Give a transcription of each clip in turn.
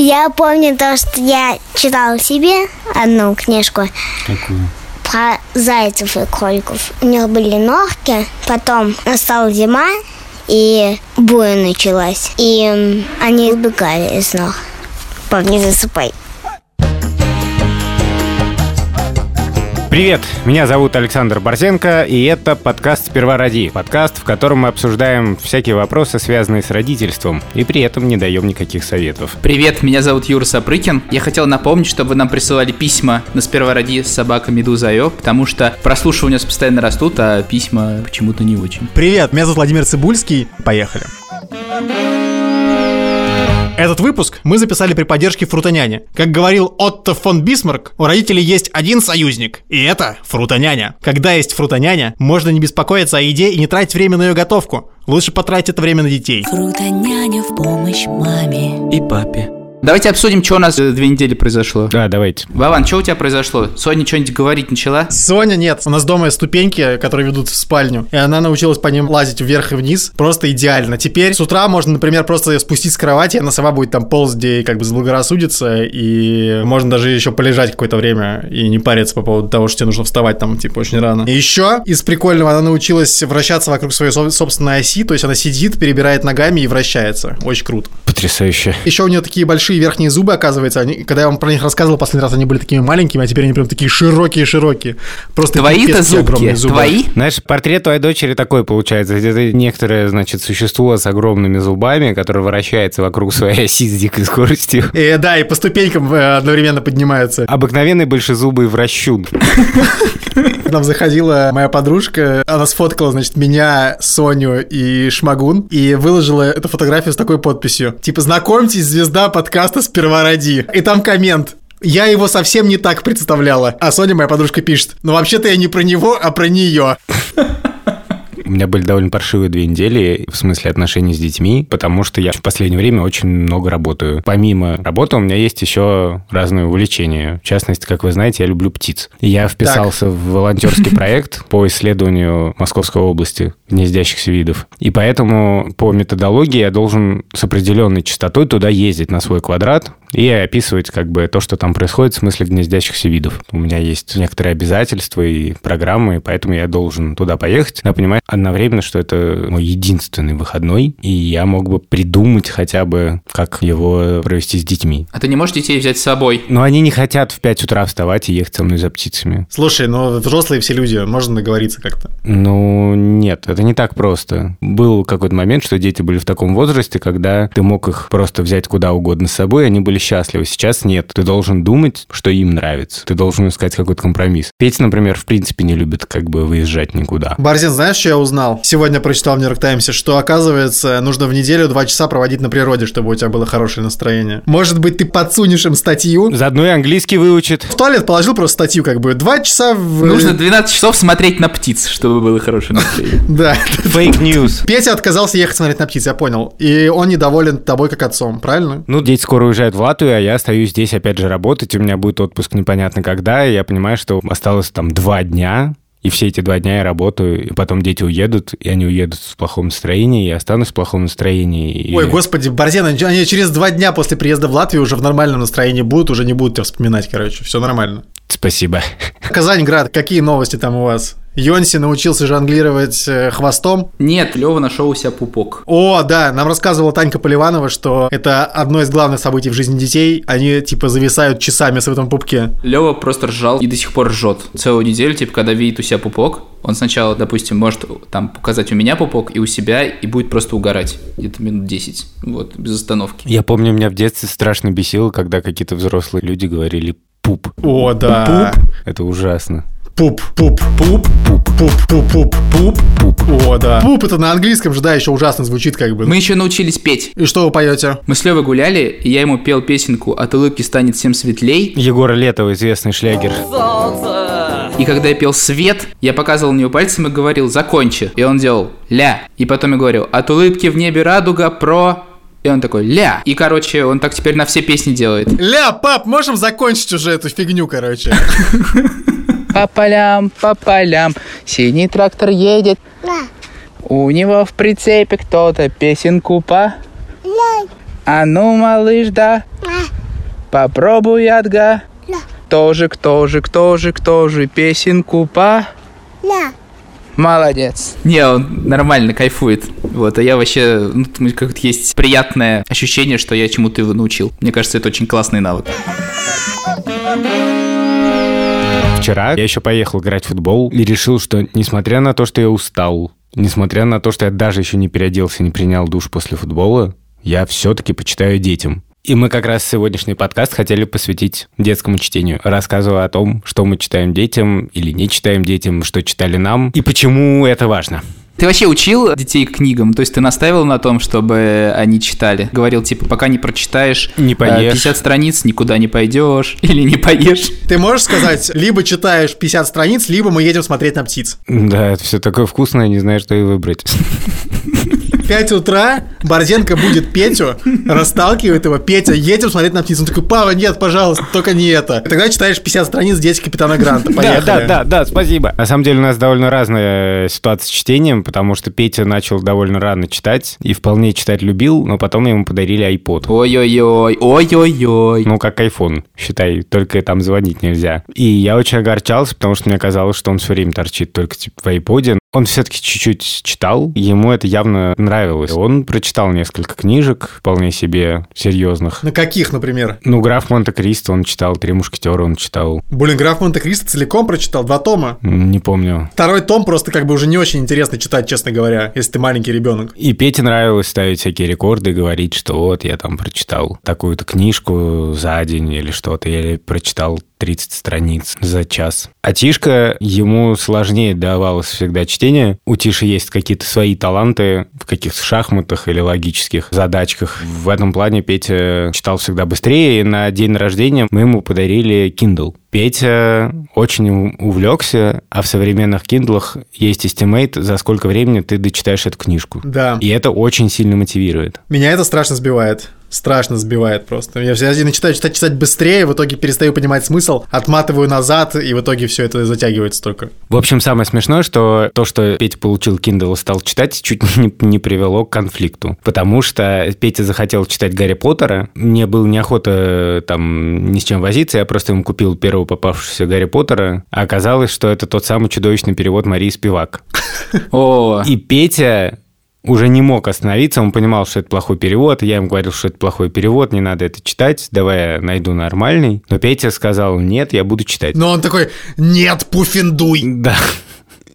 Я помню то, что я читала себе одну книжку. Какую? Про зайцев и кроликов. У них были ножки, потом настала зима, и буря началась. И они избегали из ног. Помни, засыпай. Привет, меня зовут Александр Борзенко, и это подкаст «Сперва ради». Подкаст, в котором мы обсуждаем всякие вопросы, связанные с родительством, и при этом не даем никаких советов. Привет, меня зовут Юра Сапрыкин. Я хотел напомнить, чтобы вы нам присылали письма на «Сперва ради» собака Медуза.io, потому что прослушивания у нас постоянно растут, а письма почему-то не очень. Привет, меня зовут Владимир Цибульский. Поехали. Этот выпуск мы записали при поддержке Фрутоняни. Как говорил Отто фон Бисмарк, у родителей есть один союзник, и это Фрутоняня. Когда есть Фрутоняня, можно не беспокоиться о еде и не тратить время на ее готовку. Лучше потратить это время на детей. Фрутоняня в помощь маме и папе. Давайте обсудим, что у нас э, две недели произошло. Да, давайте. Вован, что у тебя произошло? Соня что-нибудь говорить начала? Соня нет. У нас дома есть ступеньки, которые ведут в спальню. И она научилась по ним лазить вверх и вниз. Просто идеально. Теперь с утра можно, например, просто спустить с кровати, она сама будет там полз, где как бы заблагорассудится. И можно даже еще полежать какое-то время и не париться по поводу того, что тебе нужно вставать там, типа, очень рано. И еще из прикольного она научилась вращаться вокруг своей собственной оси. То есть она сидит, перебирает ногами и вращается. Очень круто. Потрясающе. Еще у нее такие большие верхние зубы, оказывается, они, когда я вам про них рассказывал последний раз, они были такими маленькими, а теперь они прям такие широкие-широкие. Просто Твои-то зубки, зубы. твои? Знаешь, портрет твоей дочери такой получается. Это некоторое, значит, существо с огромными зубами, которое вращается вокруг своей оси с дикой скоростью. И, да, и по ступенькам э, одновременно поднимается. Обыкновенный большезубый вращун. К нам заходила моя подружка, она сфоткала, значит, меня, Соню и Шмагун, и выложила эту фотографию с такой подписью. Типа, знакомьтесь, звезда подкаста «Сперва ради». И там коммент. Я его совсем не так представляла. А Соня, моя подружка, пишет, ну вообще-то я не про него, а про нее. У меня были довольно паршивые две недели в смысле отношений с детьми, потому что я в последнее время очень много работаю. Помимо работы у меня есть еще разные увлечения. В частности, как вы знаете, я люблю птиц. Я вписался так. в волонтерский проект по исследованию Московской области гнездящихся видов. И поэтому по методологии я должен с определенной частотой туда ездить на свой квадрат и описывать как бы то, что там происходит в смысле гнездящихся видов. У меня есть некоторые обязательства и программы, поэтому я должен туда поехать, но понимать одновременно, что это мой единственный выходной, и я мог бы придумать хотя бы, как его провести с детьми. А ты не можешь детей взять с собой? Но они не хотят в 5 утра вставать и ехать со мной за птицами. Слушай, ну взрослые все люди, можно договориться как-то. Ну, нет, это не так просто. Был какой-то момент, что дети были в таком возрасте, когда ты мог их просто взять куда угодно с собой, они были счастливы. Сейчас нет. Ты должен думать, что им нравится. Ты должен искать какой-то компромисс. Петя, например, в принципе не любит как бы выезжать никуда. Барзин, знаешь, что я узнал? Сегодня прочитал в Нью-Йорк Таймсе, что, оказывается, нужно в неделю два часа проводить на природе, чтобы у тебя было хорошее настроение. Может быть, ты подсунешь им статью? Заодно и английский выучит. В туалет положил просто статью, как бы, два часа в... Нужно 12 часов смотреть на птиц, чтобы было хорошее настроение. Да. Фейк news. Петя отказался ехать смотреть на птиц, я понял. И он недоволен тобой как отцом, правильно? Ну, дети скоро уезжают в Латвию, а я остаюсь здесь опять же работать. У меня будет отпуск непонятно когда, и я понимаю, что осталось там два дня, и все эти два дня я работаю, и потом дети уедут, и они уедут в плохом настроении, и я останусь в плохом настроении. И... Ой, господи, Борзен, они через два дня после приезда в Латвию уже в нормальном настроении будут, уже не будут тебя вспоминать, короче, все нормально. Спасибо. Казань-Град, какие новости там у вас? Йонси научился жонглировать э, хвостом. Нет, Лева нашел у себя пупок. О, да, нам рассказывала Танька Поливанова, что это одно из главных событий в жизни детей. Они, типа, зависают часами в этом пупке. Лева просто ржал и до сих пор ржет. Целую неделю, типа, когда видит у себя пупок, он сначала, допустим, может там показать у меня пупок и у себя, и будет просто угорать. Где-то минут 10. Вот, без остановки. Я помню, меня в детстве страшно бесило, когда какие-то взрослые люди говорили пуп. О, да. Пуп. Это ужасно. Пуп, пуп, пуп, пуп, пуп, пуп, пуп, пуп, пуп. О, да. Пуп это на английском же, да, еще ужасно звучит как бы. Мы еще научились петь. И что вы поете? Мы с Левой гуляли, и я ему пел песенку «От улыбки станет всем светлей». Егора Летова, известный шлягер. И когда я пел «Свет», я показывал на него пальцем и говорил «Закончи». И он делал «Ля». И потом я говорил «От улыбки в небе радуга про...» И он такой, ля. И, короче, он так теперь на все песни делает. Ля, пап, можем закончить уже эту фигню, короче? По полям, по полям, синий трактор едет. У него в прицепе кто-то песенку по... А ну, малыш, да? Попробуй, Адга. Тоже, кто же, кто же, кто же песенку по... Молодец. Не, он нормально кайфует. Вот, а я вообще, ну, как-то есть приятное ощущение, что я чему-то его научил. Мне кажется, это очень классный навык. Вчера я еще поехал играть в футбол и решил, что несмотря на то, что я устал, несмотря на то, что я даже еще не переоделся, не принял душ после футбола, я все-таки почитаю детям. И мы как раз сегодняшний подкаст хотели посвятить детскому чтению, рассказывая о том, что мы читаем детям или не читаем детям, что читали нам и почему это важно. Ты вообще учил детей книгам? То есть ты настаивал на том, чтобы они читали? Говорил, типа, пока не прочитаешь Не э, поешь. 50 страниц, никуда не пойдешь или не поешь. Ты можешь сказать, либо читаешь 50 страниц, либо мы едем смотреть на птиц. Да, это все такое вкусное, не знаю, что и выбрать. В 5 утра Борзенко будет Петю, расталкивает его, Петя, едем смотреть на птиц. Он такой, папа, нет, пожалуйста, только не это. Тогда читаешь 50 страниц «Дети капитана Гранта». Поехали. Да, да, да, да, спасибо. На самом деле у нас довольно разная ситуация с чтением, потому что Петя начал довольно рано читать и вполне читать любил, но потом ему подарили iPod. Ой-ой-ой, ой-ой-ой. Ну, как iPhone, считай, только там звонить нельзя. И я очень огорчался, потому что мне казалось, что он все время торчит только типа в iPod. Он все-таки чуть-чуть читал, ему это явно нравилось. Он прочитал несколько книжек, вполне себе серьезных. На каких, например? Ну, «Граф Монте-Кристо» он читал, «Три мушкетера» он читал. Блин, граф Монте-Кристо целиком прочитал, два тома. Не помню. Второй том просто как бы уже не очень интересно читать, честно говоря, если ты маленький ребенок. И Пете нравилось ставить всякие рекорды, говорить, что вот я там прочитал такую-то книжку за день или что-то, или прочитал 30 страниц за час. А Тишка, ему сложнее давалось всегда чтение. У Тиши есть какие-то свои таланты в каких-то шахматах или логических задачках. В этом плане Петя читал всегда быстрее, и на день рождения мы ему подарили Kindle. Петя очень увлекся, а в современных киндлах есть estimate, за сколько времени ты дочитаешь эту книжку. Да. И это очень сильно мотивирует. Меня это страшно сбивает. Страшно сбивает просто. Я все начинаю читать, читать быстрее, в итоге перестаю понимать смысл, отматываю назад, и в итоге все это затягивается только. В общем, самое смешное, что то, что Петя получил Kindle и стал читать, чуть не, не привело к конфликту. Потому что Петя захотел читать Гарри Поттера. Мне было неохота там ни с чем возиться, я просто ему купил первого попавшегося Гарри Поттера. А оказалось, что это тот самый чудовищный перевод Марии Спивак. И Петя уже не мог остановиться, он понимал, что это плохой перевод, я ему говорил, что это плохой перевод, не надо это читать, давай я найду нормальный. Но Петя сказал, нет, я буду читать. Но он такой, нет, пуффиндуй. Да.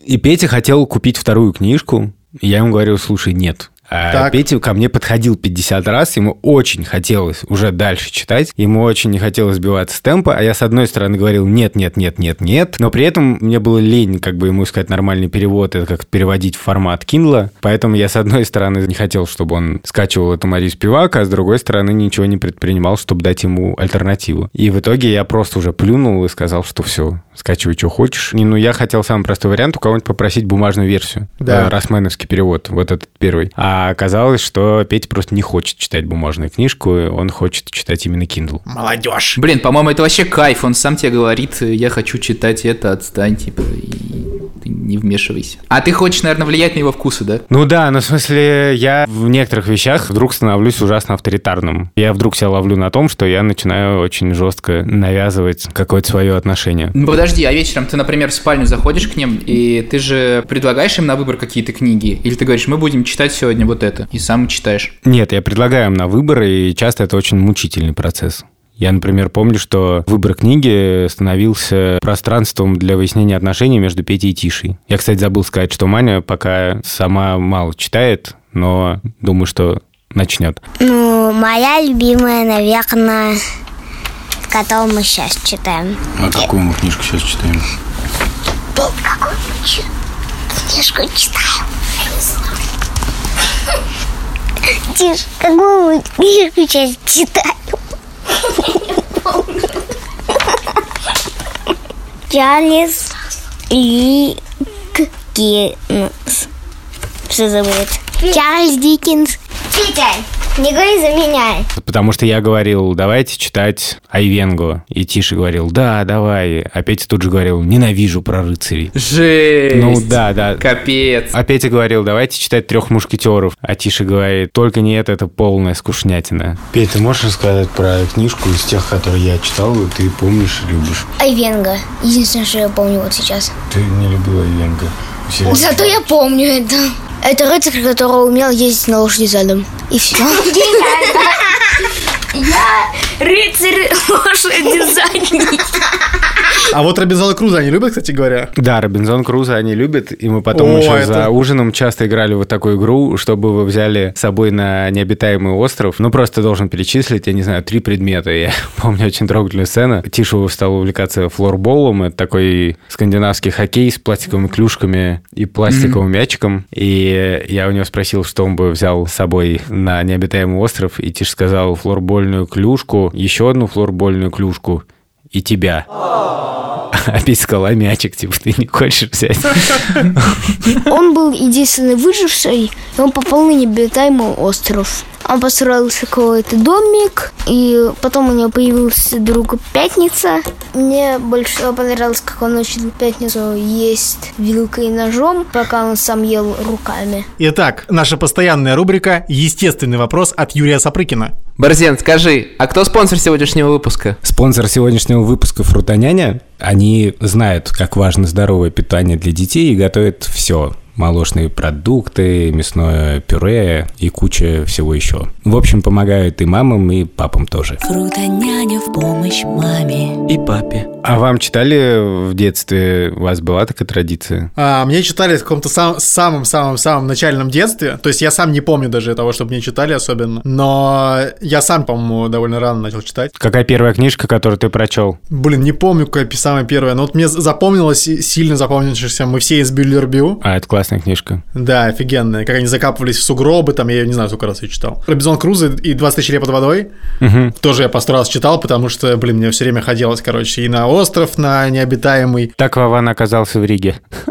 И Петя хотел купить вторую книжку. Я ему говорил, слушай, нет. А Так. Петя ко мне подходил 50 раз, ему очень хотелось уже дальше читать, ему очень не хотелось сбиваться с темпа, а я с одной стороны говорил нет, нет, нет, нет, нет, но при этом мне было лень как бы ему искать нормальный перевод, это как переводить в формат Kindle, поэтому я с одной стороны не хотел, чтобы он скачивал эту Марию Спивак, а с другой стороны ничего не предпринимал, чтобы дать ему альтернативу. И в итоге я просто уже плюнул и сказал, что все, скачивай, что хочешь. И, ну, я хотел самый простой вариант у кого-нибудь попросить бумажную версию. Да. Э, Росменовский перевод, вот этот первый. А оказалось, что Петя просто не хочет читать бумажную книжку, он хочет читать именно Kindle. Молодежь. блин, по-моему, это вообще кайф. Он сам тебе говорит, я хочу читать это, отстань, типа, и ты не вмешивайся. А ты хочешь, наверное, влиять на его вкусы, да? Ну да, но в смысле, я в некоторых вещах вдруг становлюсь ужасно авторитарным. Я вдруг себя ловлю на том, что я начинаю очень жестко навязывать какое-то свое отношение. Ну подожди, а вечером ты, например, в спальню заходишь к ним, и ты же предлагаешь им на выбор какие-то книги? Или ты говоришь, мы будем читать сегодня вот это, и сам читаешь? Нет, я предлагаю им на выбор, и часто это очень мучительный процесс. Я, например, помню, что выбор книги становился пространством для выяснения отношений между Петей и Тишей. Я, кстати, забыл сказать, что Маня пока сама мало читает, но думаю, что начнет. Ну, моя любимая, наверное, которую мы сейчас читаем. А какую мы книжку сейчас читаем? Какую книжку читаем? Тише, какую книжку сейчас читаем? Чарльз Диккенс. Что забыть? Чарльз Диккенс. Петя, не говори за меня. Потому что я говорил, давайте читать Айвенго. И Тиша говорил, да, давай. А Петя тут же говорил, ненавижу про рыцарей. Жесть. Ну да, да. Капец. А Петя говорил, давайте читать трех мушкетеров. А Тиша говорит, только не это, это полная скучнятина. Петя, ты можешь рассказать про книжку из тех, которые я читал, и ты помнишь и любишь? Айвенга. Единственное, что я помню вот сейчас. Ты не любила Ивенга. Серьезно? Зато я помню это. Это рыцарь, который умел ездить на лошади задом. И все. Я рыцарь лошади задней. А вот Робинзона Круза они любят, кстати говоря? Да, Робинзон Крузо они любят, и мы потом О, еще это- за ужином часто играли вот такую игру, чтобы вы взяли с собой на необитаемый остров. Ну, просто должен перечислить, я не знаю, три предмета. Я помню очень трогательную сцену. Тишу стал увлекаться флорболом. Это такой скандинавский хоккей с пластиковыми клюшками и пластиковым мячиком. И я у него спросил, что он бы взял с собой на необитаемый остров, и Тиш сказал флорбольную клюшку, еще одну флорбольную клюшку и тебя. А Петя сказал, а мячик, типа, ты не хочешь взять? Он был единственный выживший, и он попал на необитаемый остров. Он построил какой-то домик, и потом у него появился друг Пятница. Мне больше всего понравилось, как он учил Пятницу есть вилкой и ножом, пока он сам ел руками. Итак, наша постоянная рубрика «Естественный вопрос» от Юрия Сапрыкина. Борзен, скажи, а кто спонсор сегодняшнего выпуска? Спонсор сегодняшнего выпуска «Фрутоняня». Они знают, как важно здоровое питание для детей и готовят все. Молочные продукты, мясное пюре и куча всего еще. В общем, помогают и мамам, и папам тоже. Фрутоняня в помощь маме И папе. А вам читали в детстве, у вас была такая традиция? А, мне читали в каком-то сам- самом-самом-самом начальном детстве. То есть я сам не помню даже того, чтобы мне читали особенно. Но я сам, по-моему, довольно рано начал читать. Какая первая книжка, которую ты прочел? Блин, не помню, какая самая первая. Но вот мне запомнилось, сильно запомнившаяся «Мы все из Бюллербю». А, это классная книжка. Да, офигенная. Как они закапывались в сугробы, там, я не знаю, сколько раз я читал. Робинзон Крузо и 20 тысяч лет под водой. Тоже я по сто раз читал, потому что, блин, мне все время хотелось, короче, и на остров, на необитаемый. Так Вован оказался в Риге.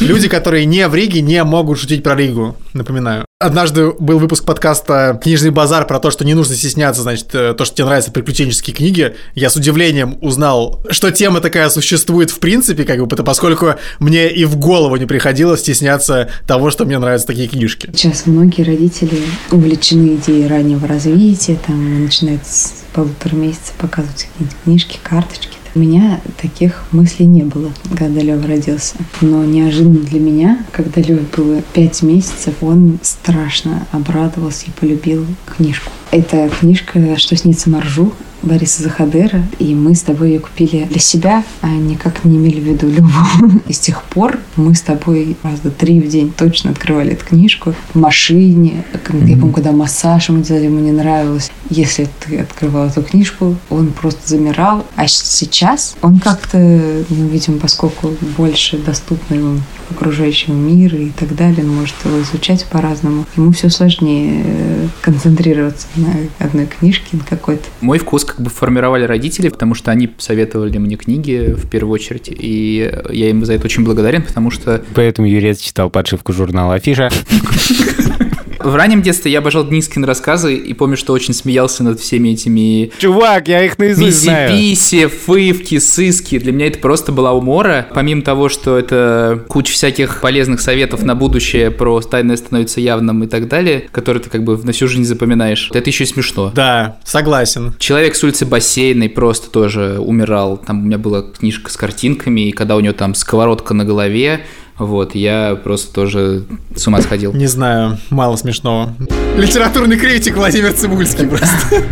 Люди, которые не в Риге, не могут шутить про Ригу, напоминаю. Однажды был выпуск подкаста «Книжный базар» про то, что не нужно стесняться, значит, э, то, что тебе нравятся приключенческие книги. Я с удивлением узнал, что тема такая существует в принципе, как бы, поскольку мне и в голову не приходило стесняться того, что мне нравятся такие книжки. Сейчас многие родители увлечены идеей раннего развития, там начинают с полутора месяца показывать какие-то книжки, карточки. У меня таких мыслей не было, когда Лева родился. Но неожиданно для меня, когда Леве было пять месяцев, он страшно обрадовался и полюбил книжку. Это книжка «Что снится Маржу» Бориса Захадера, и мы с тобой ее купили для себя, а никак не имели в виду Леву. И с тех пор мы с тобой раза три в день точно открывали эту книжку в машине. Я помню, когда массаж ему делали, ему не нравилось. Если ты открывал эту книжку, он просто замирал. А сейчас он как-то, ну, видимо, поскольку больше доступно ему окружающему миру и так далее, он может его изучать по-разному. Ему все сложнее э, концентрироваться на одной книжке, на какой-то. Мой вкус как бы формировали родители, потому что они советовали мне книги в первую очередь, и я им за это очень благодарен, потому что Поэтому Юрец читал подшивку журнала «Афиша». в раннем детстве я обожал Денискин рассказы и помню, что очень смеялся над всеми этими Чувак, я их наизусть знаю. Миси-писи, фывки, сыски. Для меня это просто была умора. Помимо того, что это куча всяких полезных советов на будущее про тайное становится явным и так далее, которые ты как бы на всю жизнь запоминаешь. Это еще и смешно. Да, согласен. Человек с улицы Бассейной просто тоже умирал. Там у меня была книжка с картинками, и когда у него там сковородка на голове, вот, я просто тоже с ума сходил. Не знаю, мало смешного. Литературный критик Владимир Цибульский просто.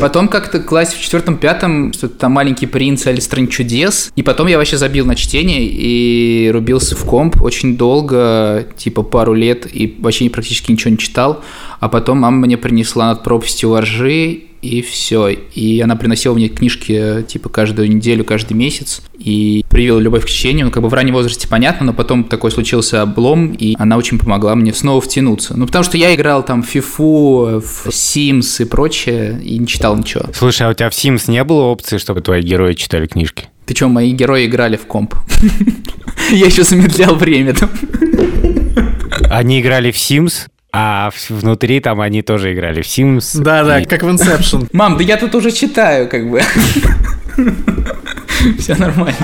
Потом как-то классе в четвертом-пятом что-то там «Маленький принц» или «Стран чудес». И потом я вообще забил на чтение и рубился в комп очень долго, типа пару лет, и вообще практически ничего не читал. А потом мама мне принесла над пропастью воржи, и все. И она приносила мне книжки типа каждую неделю, каждый месяц. И привила любовь к чтению. Ну, как бы в раннем возрасте понятно, но потом такой случился облом, и она очень помогла мне снова втянуться. Ну, потому что я играл там в Фифу, в Sims и прочее, и не читал ничего. Слушай, а у тебя в Sims не было опции, чтобы твои герои читали книжки? Ты чё, мои герои играли в комп? Я еще замедлял время там. Они играли в Sims, А внутри там они тоже играли в Sims. Да-да, И как в Inception. Мам, да я тут уже читаю, как бы. Все нормально.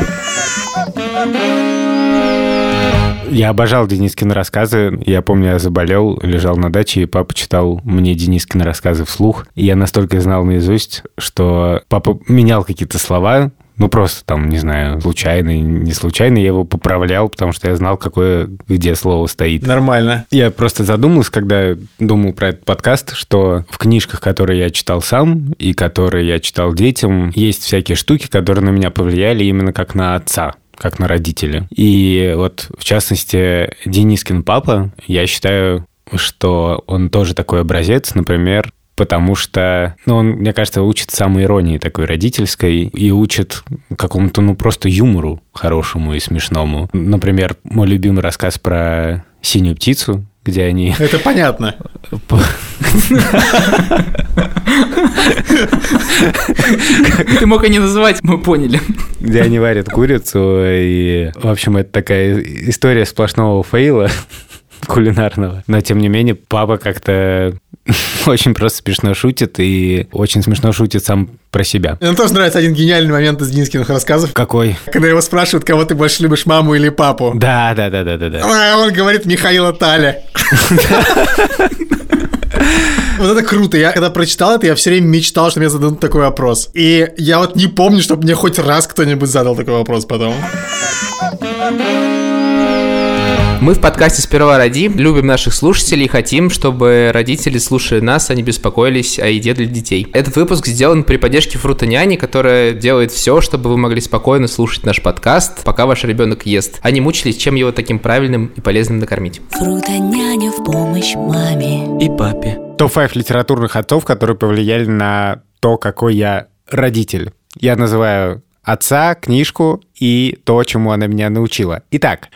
Я обожал Денискины рассказы. Я помню, я заболел, лежал на даче, и папа читал мне Денискины рассказы вслух. И я настолько знал наизусть, что папа менял какие-то слова, ну, просто там, не знаю, случайно, не случайно я его поправлял, потому что я знал, какое где слово стоит. Нормально. Я просто задумался, когда думал про этот подкаст, что в книжках, которые я читал сам и которые я читал детям, есть всякие штуки, которые на меня повлияли именно как на отца как на родителя. И вот, в частности, Денискин папа, я считаю, что он тоже такой образец, например, потому что, ну, он, мне кажется, учит самой иронии такой родительской и учит какому-то, ну, просто юмору хорошему и смешному. Например, мой любимый рассказ про синюю птицу, где они... Это понятно. Ты мог и не называть, мы поняли. где они варят курицу. И, в общем, это такая история сплошного фейла кулинарного. Но, тем не менее, папа как-то очень просто смешно шутит и очень смешно шутит сам про себя. Мне тоже нравится один гениальный момент из Динскиных рассказов, Какой? когда его спрашивают, кого ты больше любишь, маму или папу. Да, да, да, да, да, да. А он говорит Михаила Таля. Вот это круто. Я когда прочитал это, я все время мечтал, что мне зададут такой вопрос. И я вот не помню, чтобы мне хоть раз кто-нибудь задал такой вопрос потом. Мы в подкасте «Сперва роди» любим наших слушателей и хотим, чтобы родители, слушая нас, они беспокоились о еде для детей. Этот выпуск сделан при поддержке Фрутоняни, которая делает все, чтобы вы могли спокойно слушать наш подкаст, пока ваш ребенок ест, а не мучились, чем его таким правильным и полезным накормить. Фруто-няня в помощь маме. И папе. Топ-5 литературных отцов, которые повлияли на то, какой я родитель. Я называю отца, книжку и то, чему она меня научила. Итак,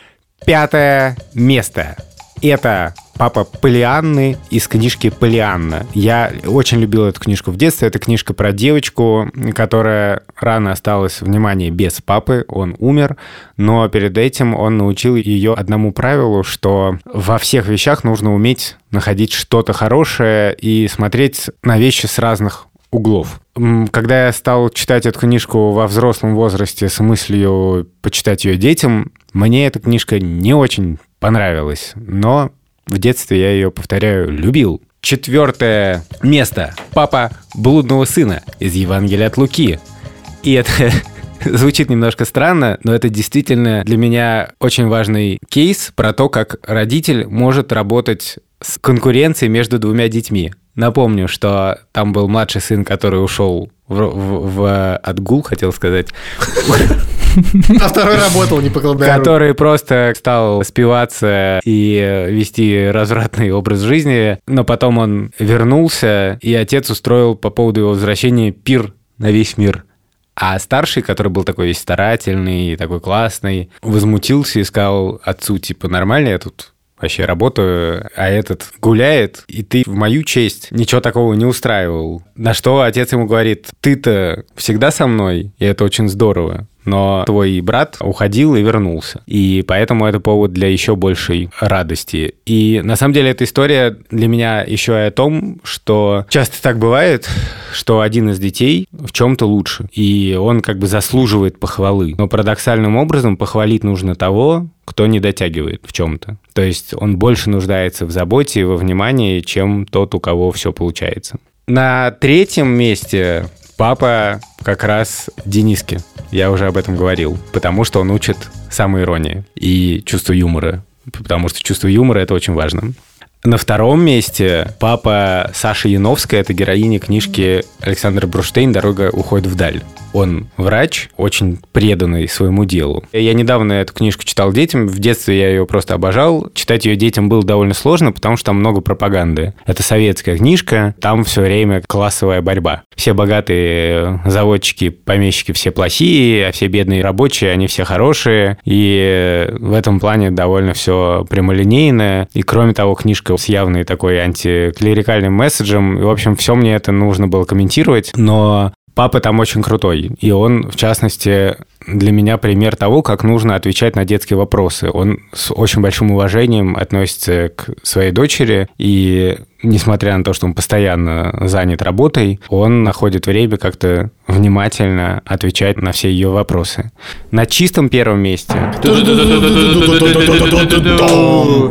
пятое место. Это папа Полианны из книжки Полианна. Я очень любил эту книжку в детстве. Это книжка про девочку, которая рано осталась, внимание, без папы. Он умер, но перед этим он научил ее одному правилу, что во всех вещах нужно уметь находить что-то хорошее и смотреть на вещи с разных углов. Когда я стал читать эту книжку во взрослом возрасте с мыслью почитать ее детям, мне эта книжка не очень понравилась, но в детстве я ее, повторяю, любил. Четвертое место. Папа блудного сына из Евангелия от Луки. И это звучит немножко странно, но это действительно для меня очень важный кейс про то, как родитель может работать с конкуренцией между двумя детьми. Напомню, что там был младший сын, который ушел в, в- в отгул, хотел сказать, А второй работал, не покладая который просто стал спиваться и вести развратный образ жизни, но потом он вернулся, и отец устроил по поводу его возвращения пир на весь мир. А старший, который был такой весь старательный, такой классный, возмутился и сказал отцу, типа, нормально я тут вообще работаю, а этот гуляет, и ты в мою честь ничего такого не устраивал. На что отец ему говорит, ты-то всегда со мной, и это очень здорово, но твой брат уходил и вернулся. И поэтому это повод для еще большей радости. И на самом деле эта история для меня еще и о том, что часто так бывает, что один из детей в чем-то лучше, и он как бы заслуживает похвалы. Но парадоксальным образом похвалить нужно того, кто не дотягивает в чем-то. То есть он больше нуждается в заботе и во внимании, чем тот, у кого все получается. На третьем месте папа как раз Дениски. Я уже об этом говорил. Потому что он учит самоиронии и чувство юмора. Потому что чувство юмора – это очень важно. На втором месте папа Саши Яновская, это героиня книжки Александра Бруштейн «Дорога уходит вдаль». Он врач, очень преданный своему делу. Я недавно эту книжку читал детям, в детстве я ее просто обожал. Читать ее детям было довольно сложно, потому что там много пропаганды. Это советская книжка, там все время классовая борьба. Все богатые заводчики, помещики все плохие, а все бедные рабочие, они все хорошие. И в этом плане довольно все прямолинейно. И кроме того, книжка с явной такой антиклерикальным месседжем. И, в общем, все мне это нужно было комментировать. Но Папа там очень крутой, и он, в частности, для меня пример того, как нужно отвечать на детские вопросы. Он с очень большим уважением относится к своей дочери, и несмотря на то, что он постоянно занят работой, он находит время как-то внимательно отвечать на все ее вопросы. На чистом первом месте...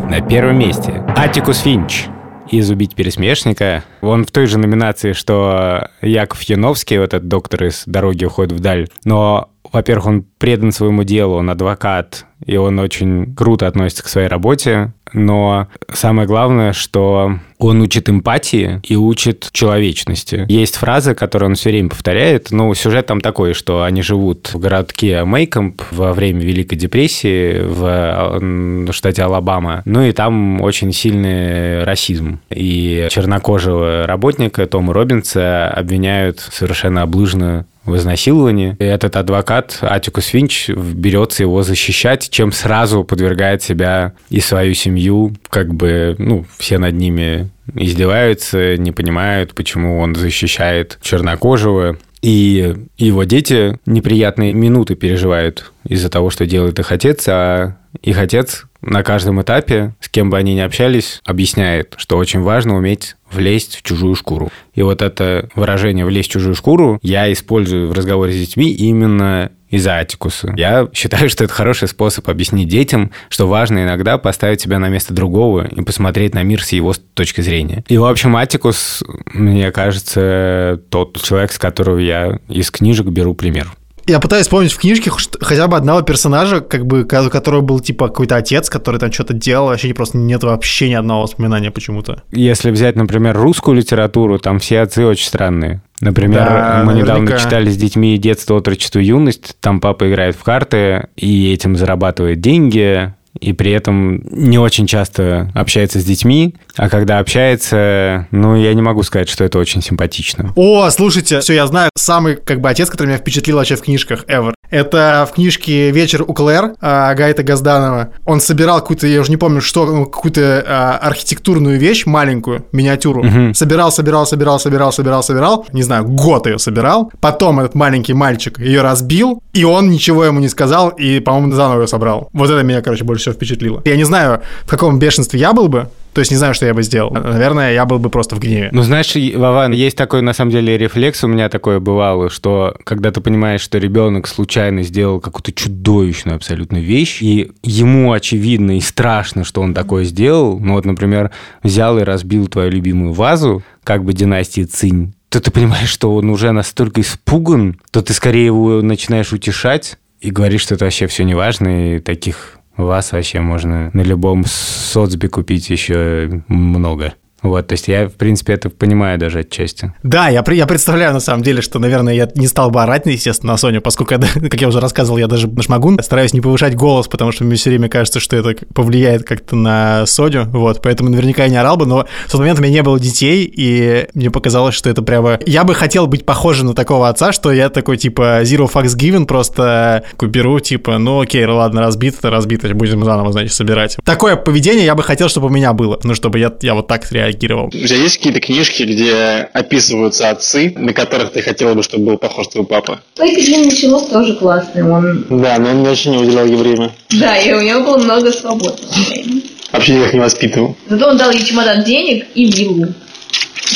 На первом месте Атикус Финч из «Убить пересмешника». Он в той же номинации, что Яков Яновский, вот этот доктор из «Дороги уходит вдаль». Но во-первых, он предан своему делу, он адвокат, и он очень круто относится к своей работе, но самое главное, что он учит эмпатии и учит человечности. Есть фраза, которую он все время повторяет, ну, сюжет там такой, что они живут в городке Мейкомп во время Великой депрессии в штате Алабама, ну и там очень сильный расизм. И чернокожего работника Тома Робинса обвиняют совершенно облыжно в изнасиловании. И этот адвокат Атикус Финч берется его защищать, чем сразу подвергает себя и свою семью, как бы, ну, все над ними издеваются, не понимают, почему он защищает чернокожего. И его дети неприятные минуты переживают из-за того, что делает их отец, а их отец на каждом этапе, с кем бы они ни общались, объясняет, что очень важно уметь влезть в чужую шкуру. И вот это выражение «влезть в чужую шкуру» я использую в разговоре с детьми именно из-за Атикуса. Я считаю, что это хороший способ объяснить детям, что важно иногда поставить себя на место другого и посмотреть на мир с его точки зрения. И, в общем, Атикус, мне кажется, тот человек, с которого я из книжек беру пример. Я пытаюсь вспомнить в книжке хотя бы одного персонажа, как бы, у которого был типа какой-то отец, который там что-то делал, вообще просто нет вообще ни одного воспоминания почему-то. Если взять, например, русскую литературу, там все отцы очень странные. Например, да, мы наверняка. недавно читали с детьми «Детство, отрочество, юность». Там папа играет в карты и этим зарабатывает деньги, и при этом не очень часто общается с детьми, а когда общается, ну, я не могу сказать, что это очень симпатично. О, слушайте, все, я знаю, самый, как бы, отец, который меня впечатлил вообще в книжках ever. Это в книжке «Вечер у Клэр» а, Гайта Газданова. Он собирал какую-то, я уже не помню, что, ну, какую-то а, архитектурную вещь, маленькую, миниатюру. Угу. Собирал, собирал, собирал, собирал, собирал, собирал. Не знаю, год ее собирал. Потом этот маленький мальчик ее разбил, и он ничего ему не сказал, и, по-моему, заново ее собрал. Вот это меня, короче, больше всего впечатлило. Я не знаю, в каком бешенстве я был бы, то есть не знаю, что я бы сделал. Наверное, я был бы просто в гневе. Ну, знаешь, Вован, есть такой, на самом деле, рефлекс, у меня такое бывало, что когда ты понимаешь, что ребенок случайно сделал какую-то чудовищную абсолютно вещь, и ему очевидно и страшно, что он такое сделал, ну вот, например, взял и разбил твою любимую вазу, как бы династии Цинь, то ты понимаешь, что он уже настолько испуган, то ты скорее его начинаешь утешать и говоришь, что это вообще все неважно, и таких вас вообще можно на любом соцбе купить еще много. Вот, то есть я, в принципе, это понимаю даже отчасти. Да, я, я представляю, на самом деле, что, наверное, я не стал бы орать, естественно, на Соню, поскольку, я, как я уже рассказывал, я даже на шмагун стараюсь не повышать голос, потому что мне все время кажется, что это повлияет как-то на Соню, вот, поэтому наверняка я не орал бы, но в тот момент у меня не было детей, и мне показалось, что это прямо... Я бы хотел быть похожим на такого отца, что я такой, типа, zero fucks given, просто беру, типа, ну окей, ладно, разбито, разбито, будем заново, значит, собирать. Такое поведение я бы хотел, чтобы у меня было, ну, чтобы я, я вот так реагировал реагировал. У тебя есть какие-то книжки, где описываются отцы, на которых ты хотела бы, чтобы был похож твой папа? Длинный чулок тоже классный. Он... Да, но он вообще не уделял ей время. Да, и у него было много свободного времени. Вообще никак не воспитывал. Зато он дал ей чемодан денег и виллу.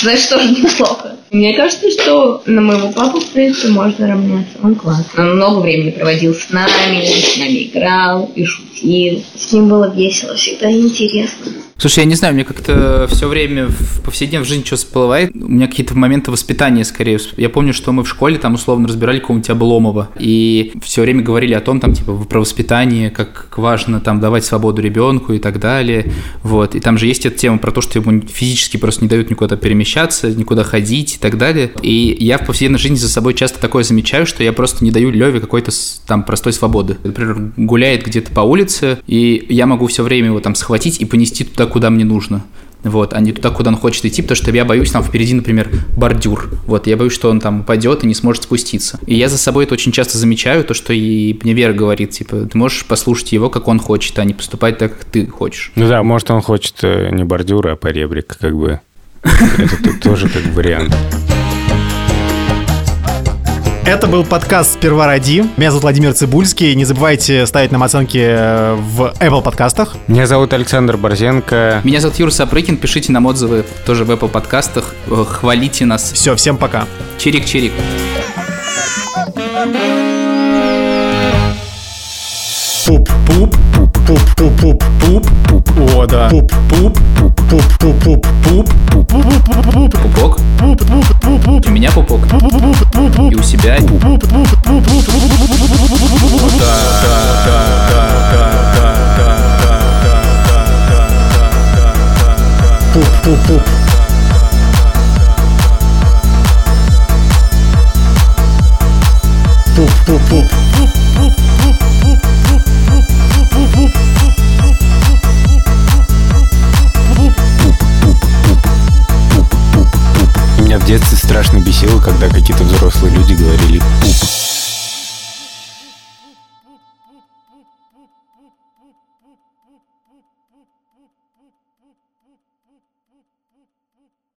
Знаешь, тоже неплохо. Мне кажется, что на моего папу, в принципе, можно равняться. Он классный. Он много времени проводил с нами, с нами играл и шутил. С ним было весело, всегда интересно. Слушай, я не знаю, мне как-то все время в повседневной жизни что всплывает. У меня какие-то моменты воспитания скорее. Я помню, что мы в школе там условно разбирали какого-нибудь Обломова. И все время говорили о том, там, типа, про воспитание, как важно там давать свободу ребенку и так далее. Вот. И там же есть эта тема про то, что ему физически просто не дают никуда перемещаться, никуда ходить и так далее. И я в повседневной жизни за собой часто такое замечаю, что я просто не даю Леве какой-то там простой свободы. Например, гуляет где-то по улице, и я могу все время его там схватить и понести туда, куда мне нужно. Вот, а не туда, куда он хочет идти, потому что я боюсь, там впереди, например, бордюр. Вот, я боюсь, что он там упадет и не сможет спуститься. И я за собой это очень часто замечаю, то, что и мне Вера говорит, типа, ты можешь послушать его, как он хочет, а не поступать так, как ты хочешь. Ну да, может, он хочет э, не бордюр, а поребрик, как бы. Это тоже как вариант. Это был подкаст «Сперва ради». Меня зовут Владимир Цибульский. Не забывайте ставить нам оценки э, в Apple подкастах. Меня зовут Александр Борзенко. Меня зовут Юра Сапрыкин. Пишите нам отзывы тоже в Apple подкастах. Э, Хвалите нас. Все, всем пока. Чирик-чирик. Пуп-пуп, пуп-пуп-пуп-пуп, пуп. О, да. Пуп-пуп, пуп-пуп-пуп-пуп, пуп-пуп-пуп-пуп. Пупок. У меня пупок. И у себя. Пуп-пуп-пуп. Пуп-пуп-пуп. Меня в детстве страшно бесило, когда какие-то взрослые люди говорили «пуп».